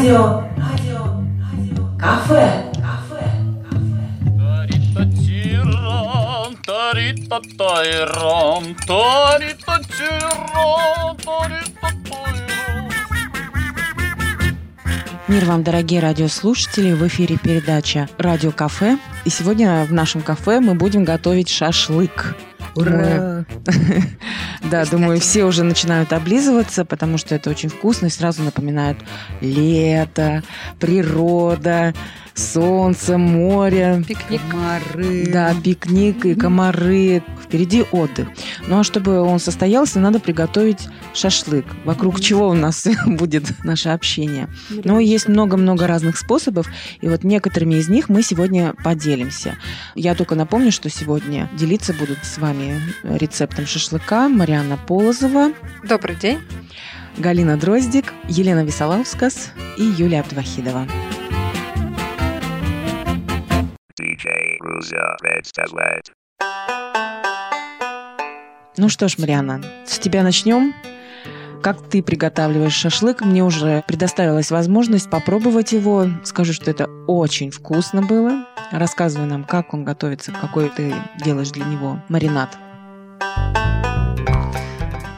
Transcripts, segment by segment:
Радио, радио, радио. Кафе, кафе, Мир вам, дорогие радиослушатели! В эфире передача «Радио Кафе». И сегодня в нашем кафе мы будем готовить шашлык. Ура! Да, думаю, все уже начинают облизываться, потому что это очень вкусно и сразу напоминает лето, природа, солнце, море. Пикник. Комары. Да, пикник и комары. Впереди отдых. Ну а чтобы он состоялся, надо приготовить шашлык, вокруг чего у нас будет наше общение. Но есть много-много разных способов, и вот некоторыми из них мы сегодня поделимся. Я только напомню, что сегодня делиться будут с вами рецептом шашлыка Марианна Полозова, Добрый день. Галина Дроздик, Елена Висолаускас и Юлия Абдвахидова. DJ Red Stellet. Ну что ж, Марианна, с тебя начнем. Как ты приготавливаешь шашлык? Мне уже предоставилась возможность попробовать его. Скажу, что это очень вкусно было. Рассказывай нам, как он готовится, какой ты делаешь для него маринад.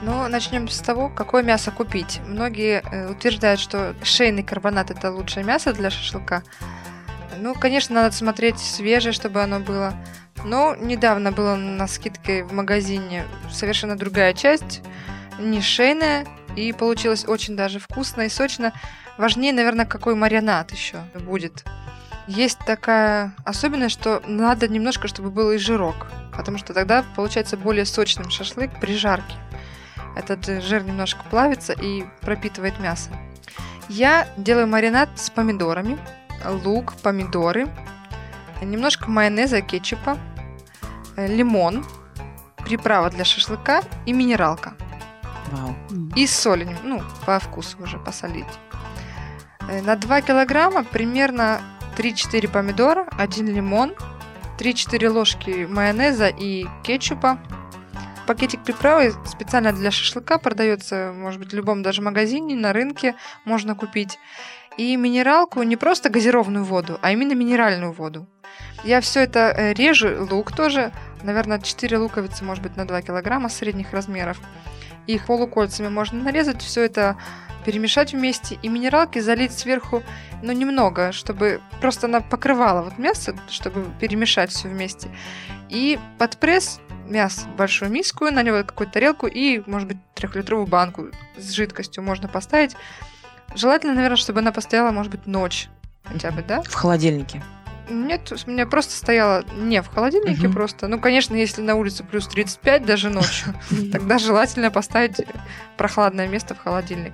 Ну, начнем с того, какое мясо купить. Многие э, утверждают, что шейный карбонат это лучшее мясо для шашлыка. Ну, конечно, надо смотреть свежее, чтобы оно было. Но недавно было на скидке в магазине совершенно другая часть, не шейная, и получилось очень даже вкусно и сочно. Важнее, наверное, какой маринад еще будет. Есть такая особенность, что надо немножко, чтобы был и жирок, потому что тогда получается более сочным шашлык при жарке. Этот жир немножко плавится и пропитывает мясо. Я делаю маринад с помидорами, лук, помидоры, немножко майонеза, кетчупа, э, лимон, приправа для шашлыка и минералка. Вау. И соль, ну, по вкусу уже посолить. Э, На 2 килограмма примерно 3-4 помидора, 1 лимон, 3-4 ложки майонеза и кетчупа. Пакетик приправы специально для шашлыка продается, может быть, в любом даже магазине, на рынке можно купить. И минералку не просто газированную воду, а именно минеральную воду. Я все это э, режу, лук тоже, наверное, 4 луковицы, может быть, на 2 килограмма средних размеров. Их полукольцами можно нарезать, все это перемешать вместе и минералки залить сверху, ну, немного, чтобы просто она покрывала вот мясо, чтобы перемешать все вместе. И под пресс мясо в большую миску, на него какую-то тарелку и, может быть, трехлитровую банку с жидкостью можно поставить. Желательно, наверное, чтобы она постояла, может быть, ночь хотя бы, да? В холодильнике. Нет, у меня просто стояла не в холодильнике Мгм. просто. Ну, конечно, если на улице плюс 35 даже ночью, тогда желательно поставить прохладное место в холодильник.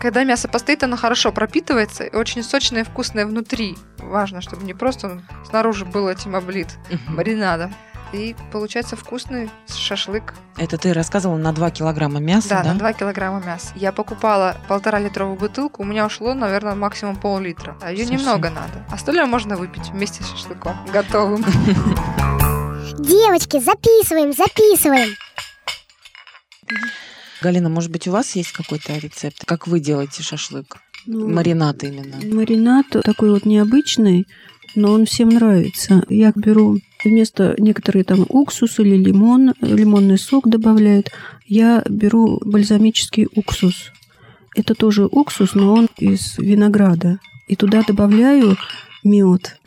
Когда мясо постоит, оно хорошо пропитывается и очень сочное и вкусное внутри. Важно, чтобы не просто он снаружи был этим облит маринадом. И получается вкусный шашлык. Это ты рассказывала на 2 килограмма мяса, Да, да? на 2 килограмма мяса. Я покупала полтора литровую бутылку, у меня ушло, наверное, максимум пол-литра. А ее Совсем. немного надо. Остальное можно выпить вместе с шашлыком. Готовым. Девочки, записываем, записываем. Галина, может быть, у вас есть какой-то рецепт? Как вы делаете шашлык? Ну, Маринад именно. Маринад такой вот необычный, но он всем нравится. Я беру вместо некоторые там уксус или лимон, лимонный сок добавляют, я беру бальзамический уксус. Это тоже уксус, но он из винограда. И туда добавляю мед.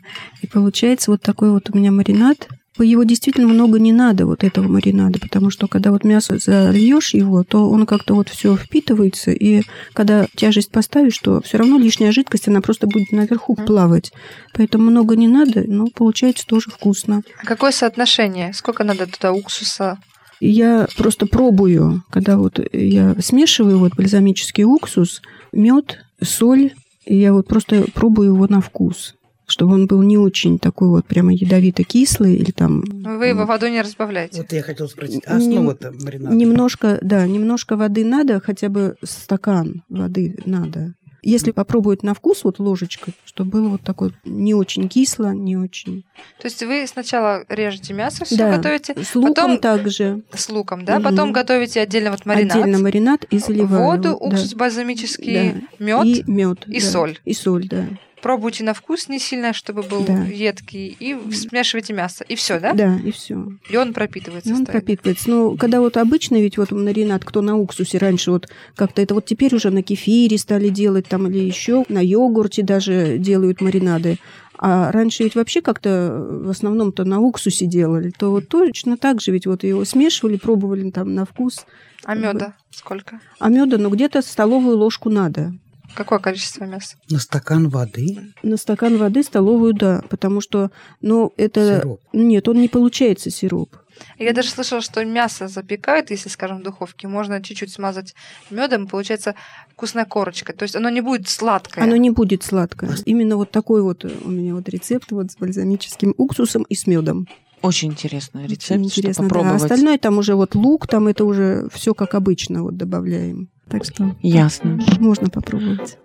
И получается вот такой вот у меня маринад. Его действительно много не надо, вот этого маринада, потому что когда вот мясо зальешь его, то он как-то вот все впитывается, и когда тяжесть поставишь, то все равно лишняя жидкость, она просто будет наверху плавать. Поэтому много не надо, но получается тоже вкусно. А какое соотношение? Сколько надо туда уксуса? Я просто пробую, когда вот я смешиваю вот бальзамический уксус, мед, соль, я вот просто пробую его на вкус чтобы он был не очень такой вот прямо ядовито-кислый или там... Ну, Вы его водой не разбавляете. Вот я хотел спросить, а основа-то маринада? Немножко, да, немножко воды надо, хотя бы стакан воды надо. если попробовать на вкус вот ложечкой, чтобы было вот такое не очень кисло, не очень... То есть вы сначала режете мясо, все Да, готовите, С луком потом также. с луком, да, Мгм. потом готовите отдельно вот маринад, Отдельно маринад и заливаю. воду, его, да. уксус бальзамический, Да. мед. И мед. и да. соль. И соль, да. Пробуйте на вкус не сильно, чтобы был Да. едкий, и смешивайте мясо. И все, да? Да, и все. И он пропитывается. И он стоит. пропитывается. Но когда вот обычно ведь вот маринад, кто на уксусе раньше вот как-то это вот теперь уже на кефире стали делать там или еще на йогурте даже делают маринады. А раньше ведь вообще как-то в основном-то на уксусе делали, то вот точно так же ведь вот его смешивали, пробовали там на вкус. А меда сколько? А меда, ну где-то столовую ложку надо. Какое количество мяса? На стакан воды. На стакан воды столовую, да, потому что, ну, это... Сироп. Нет, он не получается сироп. Я даже слышала, что мясо запекают, если, скажем, в духовке, можно чуть-чуть смазать медом, получается вкусная корочка. То есть оно не будет сладкое. Оно не будет сладкое. Именно вот такой вот у меня вот рецепт вот с бальзамическим уксусом и с медом. Очень интересный рецепт, Очень интересно, чтобы да. попробовать. Остальное там уже вот лук, там это уже все как обычно вот добавляем. Так что Ясно. можно попробовать.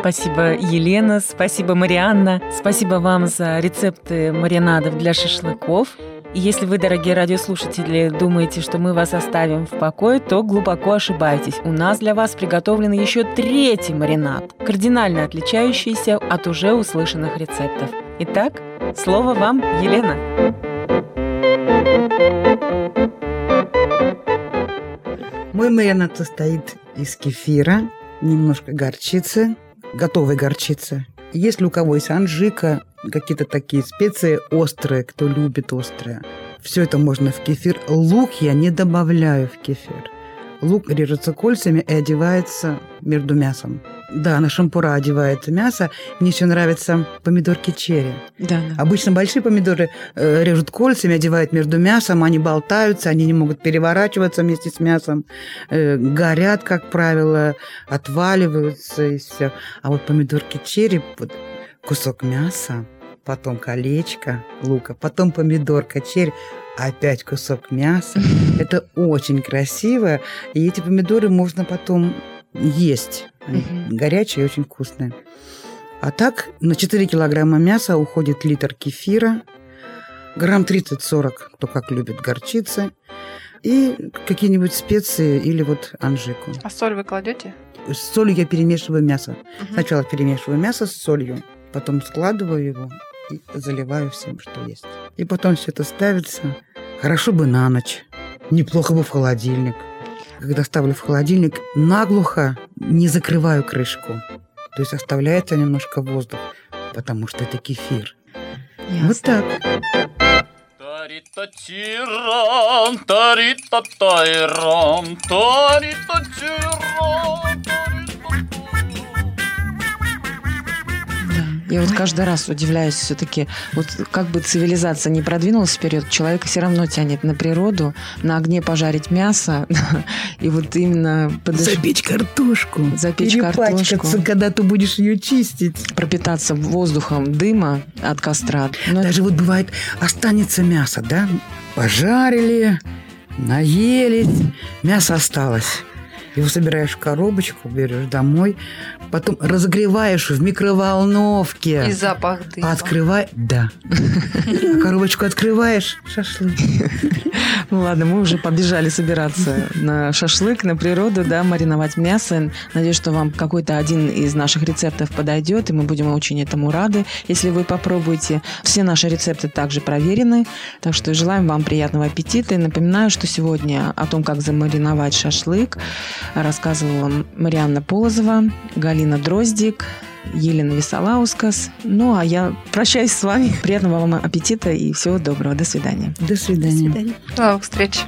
Спасибо, Елена, спасибо, Марианна, спасибо вам за рецепты маринадов для шашлыков. И если вы, дорогие радиослушатели, думаете, что мы вас оставим в покое, то глубоко ошибаетесь. У нас для вас приготовлен еще третий маринад, кардинально отличающийся от уже услышанных рецептов. Итак, слово вам, Елена. Мой маринад состоит из кефира, немножко горчицы, готовой горчицы. Если у кого есть анжика, какие-то такие специи острые, кто любит острое, все это можно в кефир. Лук я не добавляю в кефир. Лук режется кольцами и одевается между мясом. Да, на шампура одевается мясо. Мне еще нравятся помидорки черри. Да, да. Обычно большие помидоры э, режут кольцами, одевают между мясом, они болтаются, они не могут переворачиваться вместе с мясом, э, горят, как правило, отваливаются и все. А вот помидорки черри, вот кусок мяса, потом колечко лука, потом помидорка черри, опять кусок мяса. Это очень красиво, и эти помидоры можно потом есть. Мгм. горячие и очень вкусные. А так на 4 килограмма мяса уходит литр кефира, грамм 30-40, кто как любит горчицы, и какие-нибудь специи или вот анжику. А соль вы кладете? С солью я перемешиваю мясо. Сначала перемешиваю мясо с солью, потом складываю его и заливаю всем, что есть. И потом все это ставится. Хорошо бы на ночь. Неплохо бы в холодильник. Когда ставлю в холодильник, наглухо не закрываю крышку. То есть оставляется немножко воздух, потому что это кефир. Вот так. Тарита-тиран, тарита-тайран, тарита-тиран, Я вот каждый раз удивляюсь все-таки, вот как бы цивилизация не продвинулась вперед, человек все равно тянет на природу, на огне пожарить мясо, и вот именно подыш- Запечь картошку. Запечь картошку. когда ты будешь ее чистить. пропитаться воздухом дыма от костра. Это- Даже вот бывает, останется мясо, да? Пожарили, наелись, мясо осталось. Его собираешь в коробочку, берешь домой, потом разогреваешь в микроволновке. И запах дыма. Открывай, да. Коробочку открываешь, шашлык. Ну ладно, мы уже побежали собираться на шашлык, на природу, да, мариновать мясо. Надеюсь, что вам какой-то один из наших рецептов подойдет, и мы будем очень этому рады, если вы попробуете. Все наши рецепты также проверены, так что желаем вам приятного аппетита. И напоминаю, что сегодня о том, как замариновать шашлык, рассказывала Марианна Полозова, Галина Дроздик, Елена Висолаускас. Ну, а я прощаюсь с вами. Приятного вам аппетита и всего доброго. До свидания. До свидания. До свидания. До новых встреч.